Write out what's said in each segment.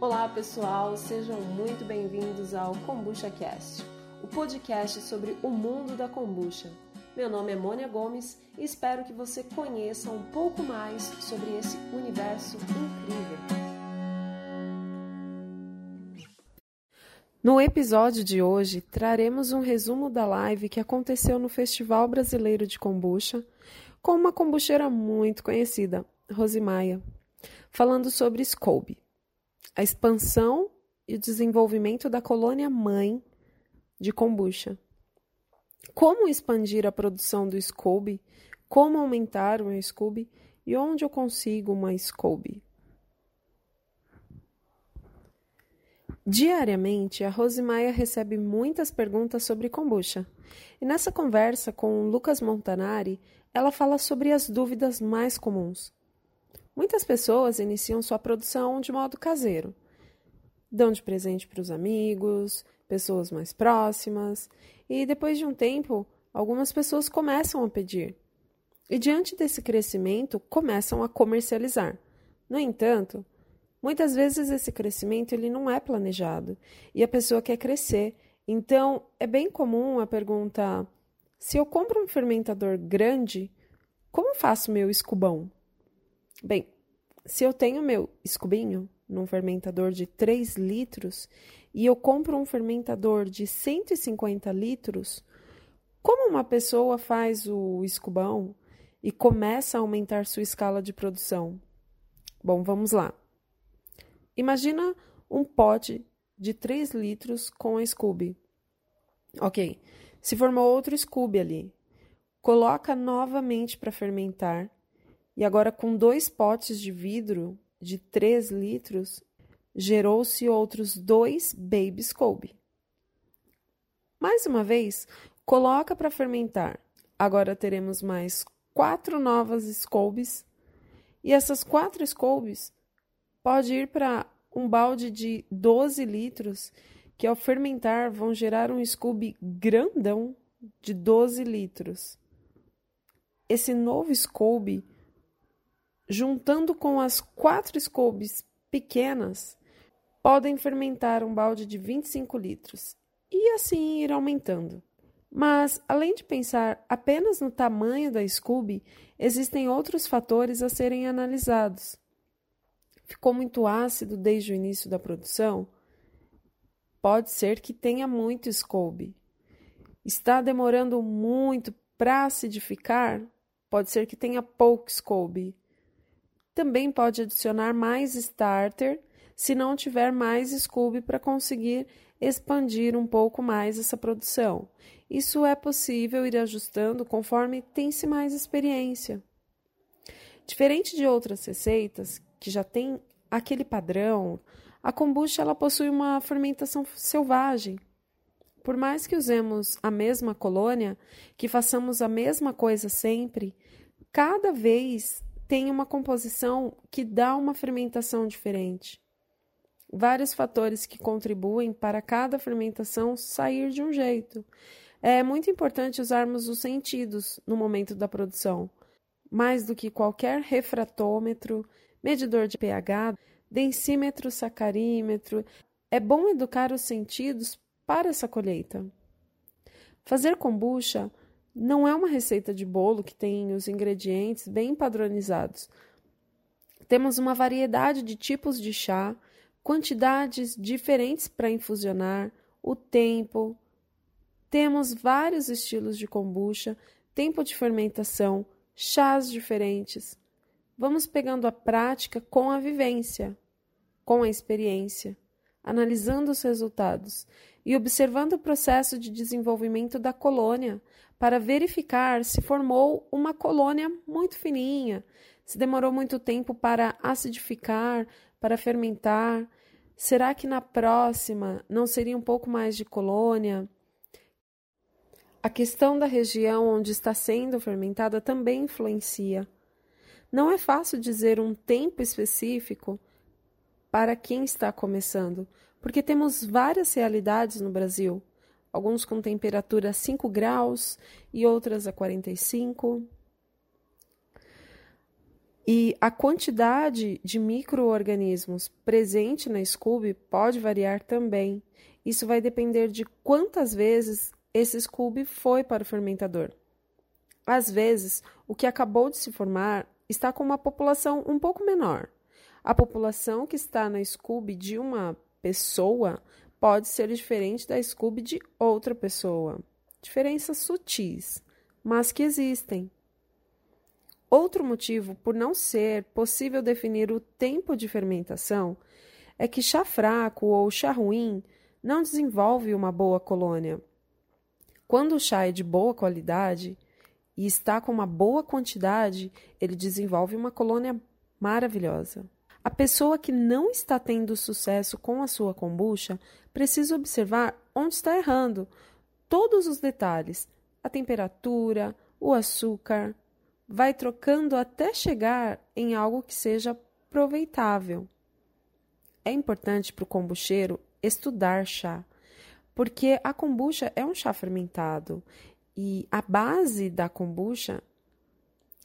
Olá pessoal, sejam muito bem-vindos ao Kombucha Cast, o podcast sobre o mundo da kombucha. Meu nome é Mônia Gomes e espero que você conheça um pouco mais sobre esse universo incrível. No episódio de hoje, traremos um resumo da live que aconteceu no Festival Brasileiro de Kombucha com uma kombucheira muito conhecida, Rosimaia, falando sobre Scoby a expansão e o desenvolvimento da colônia mãe de kombucha. Como expandir a produção do Scooby? Como aumentar o meu Scooby? E onde eu consigo uma Scooby? Diariamente, a Rosimaia recebe muitas perguntas sobre kombucha. E nessa conversa com Lucas Montanari, ela fala sobre as dúvidas mais comuns. Muitas pessoas iniciam sua produção de modo caseiro. Dão de presente para os amigos, pessoas mais próximas, e depois de um tempo, algumas pessoas começam a pedir. E diante desse crescimento, começam a comercializar. No entanto, muitas vezes esse crescimento ele não é planejado e a pessoa quer crescer. Então, é bem comum a pergunta: se eu compro um fermentador grande, como faço meu escubão? Bem, se eu tenho meu escubinho num fermentador de 3 litros e eu compro um fermentador de 150 litros, como uma pessoa faz o escubão e começa a aumentar sua escala de produção? Bom, vamos lá. Imagina um pote de 3 litros com a Scooby. Ok, se formou outro Scooby ali. Coloca novamente para fermentar e agora, com dois potes de vidro de 3 litros, gerou-se outros dois Baby Scoby. Mais uma vez, coloca para fermentar. Agora teremos mais quatro novas Scobes. E essas quatro Scobes pode ir para um balde de 12 litros, que ao fermentar vão gerar um Scooby grandão de 12 litros. Esse novo Scooby juntando com as quatro scobes pequenas, podem fermentar um balde de 25 litros e assim ir aumentando. Mas, além de pensar apenas no tamanho da Scooby, existem outros fatores a serem analisados. Ficou muito ácido desde o início da produção? Pode ser que tenha muito Scooby. Está demorando muito para acidificar? Pode ser que tenha pouco Scooby. Também pode adicionar mais starter se não tiver mais Scooby para conseguir expandir um pouco mais essa produção. Isso é possível ir ajustando conforme tem-se mais experiência. Diferente de outras receitas que já têm aquele padrão, a kombucha ela possui uma fermentação selvagem. Por mais que usemos a mesma colônia, que façamos a mesma coisa sempre, cada vez tem uma composição que dá uma fermentação diferente. Vários fatores que contribuem para cada fermentação sair de um jeito. É muito importante usarmos os sentidos no momento da produção, mais do que qualquer refratômetro, medidor de pH, densímetro, sacarímetro. É bom educar os sentidos para essa colheita. Fazer kombucha não é uma receita de bolo que tem os ingredientes bem padronizados. Temos uma variedade de tipos de chá, quantidades diferentes para infusionar, o tempo. Temos vários estilos de kombucha, tempo de fermentação, chás diferentes. Vamos pegando a prática com a vivência, com a experiência, analisando os resultados e observando o processo de desenvolvimento da colônia para verificar se formou uma colônia muito fininha, se demorou muito tempo para acidificar, para fermentar. Será que na próxima não seria um pouco mais de colônia? A questão da região onde está sendo fermentada também influencia. Não é fácil dizer um tempo específico para quem está começando, porque temos várias realidades no Brasil alguns com temperatura 5 graus e outras a 45. E a quantidade de micro-organismos presente na Scooby pode variar também. Isso vai depender de quantas vezes esse Scooby foi para o fermentador. Às vezes, o que acabou de se formar está com uma população um pouco menor. A população que está na Scooby de uma pessoa pode ser diferente da Scooby de outra pessoa. Diferenças sutis, mas que existem. Outro motivo por não ser possível definir o tempo de fermentação é que chá fraco ou chá ruim não desenvolve uma boa colônia. Quando o chá é de boa qualidade e está com uma boa quantidade, ele desenvolve uma colônia maravilhosa. A pessoa que não está tendo sucesso com a sua kombucha precisa observar onde está errando, todos os detalhes, a temperatura, o açúcar, vai trocando até chegar em algo que seja aproveitável. É importante para o kombucheiro estudar chá, porque a kombucha é um chá fermentado e a base da kombucha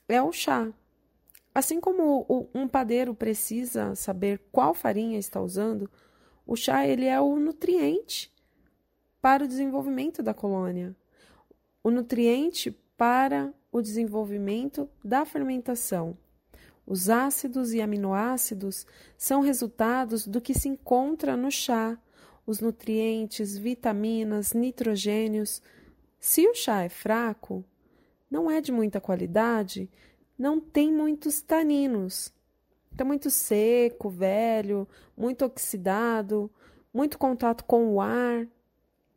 é o chá. Assim como um padeiro precisa saber qual farinha está usando, o chá ele é o nutriente para o desenvolvimento da colônia. O nutriente para o desenvolvimento da fermentação. Os ácidos e aminoácidos são resultados do que se encontra no chá, os nutrientes, vitaminas, nitrogênios. Se o chá é fraco, não é de muita qualidade, não tem muitos taninos. Está muito seco, velho, muito oxidado, muito contato com o ar.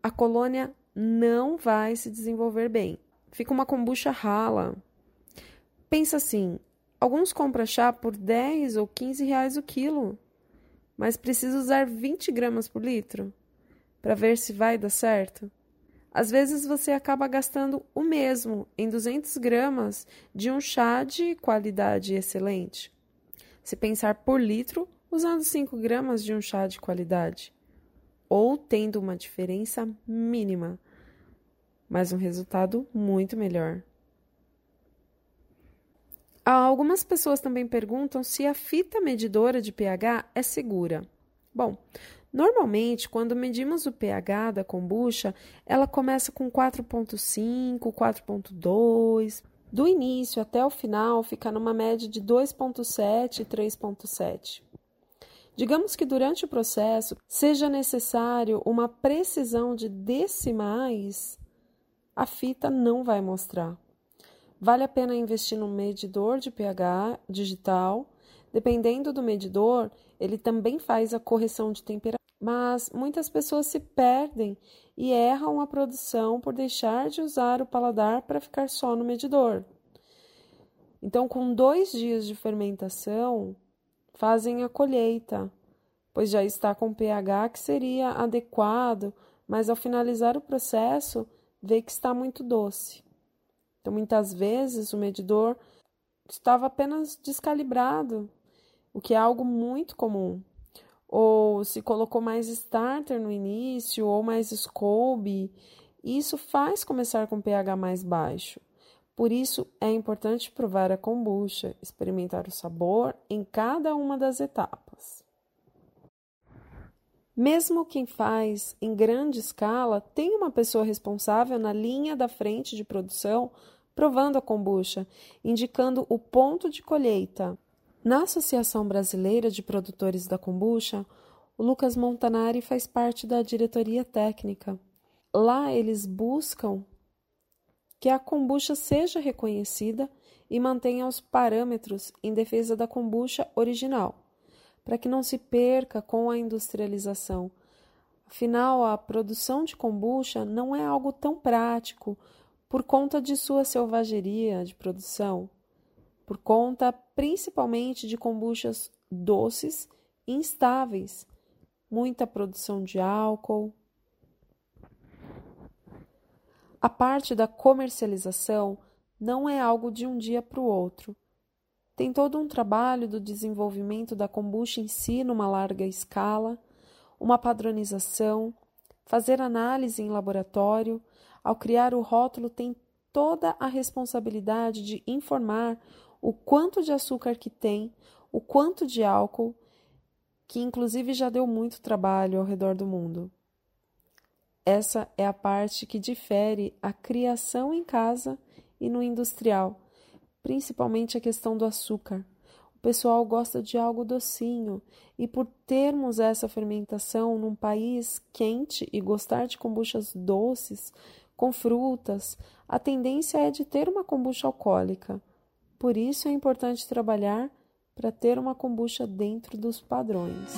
A colônia não vai se desenvolver bem fica uma kombucha rala. Pensa assim: alguns compram chá por 10 ou 15 reais o quilo, mas precisa usar 20 gramas por litro para ver se vai dar certo. Às vezes você acaba gastando o mesmo em 200 gramas de um chá de qualidade excelente. Se pensar por litro, usando 5 gramas de um chá de qualidade, ou tendo uma diferença mínima mas um resultado muito melhor. Algumas pessoas também perguntam se a fita medidora de pH é segura. Bom, normalmente, quando medimos o pH da kombucha, ela começa com 4,5, 4,2. Do início até o final, fica numa média de 2,7 e 3,7. Digamos que durante o processo seja necessário uma precisão de decimais a fita não vai mostrar. Vale a pena investir num medidor de pH digital. Dependendo do medidor, ele também faz a correção de temperatura. Mas muitas pessoas se perdem e erram a produção por deixar de usar o paladar para ficar só no medidor. Então, com dois dias de fermentação, fazem a colheita, pois já está com pH que seria adequado, mas ao finalizar o processo, vê que está muito doce. Então, muitas vezes, o medidor estava apenas descalibrado, o que é algo muito comum. Ou se colocou mais starter no início, ou mais scope, isso faz começar com pH mais baixo. Por isso, é importante provar a kombucha, experimentar o sabor em cada uma das etapas. Mesmo quem faz em grande escala tem uma pessoa responsável na linha da frente de produção provando a kombucha, indicando o ponto de colheita. Na Associação Brasileira de Produtores da Kombucha, o Lucas Montanari faz parte da diretoria técnica. Lá eles buscam que a kombucha seja reconhecida e mantenha os parâmetros em defesa da kombucha original para que não se perca com a industrialização. Afinal, a produção de kombucha não é algo tão prático por conta de sua selvageria de produção, por conta principalmente de kombuchas doces e instáveis, muita produção de álcool. A parte da comercialização não é algo de um dia para o outro tem todo um trabalho do desenvolvimento da kombucha em si numa larga escala, uma padronização, fazer análise em laboratório. Ao criar o rótulo, tem toda a responsabilidade de informar o quanto de açúcar que tem, o quanto de álcool, que inclusive já deu muito trabalho ao redor do mundo. Essa é a parte que difere a criação em casa e no industrial, principalmente a questão do açúcar. O pessoal gosta de algo docinho, e por termos essa fermentação num país quente e gostar de kombuchas doces, com frutas, a tendência é de ter uma kombucha alcoólica. Por isso é importante trabalhar para ter uma kombucha dentro dos padrões.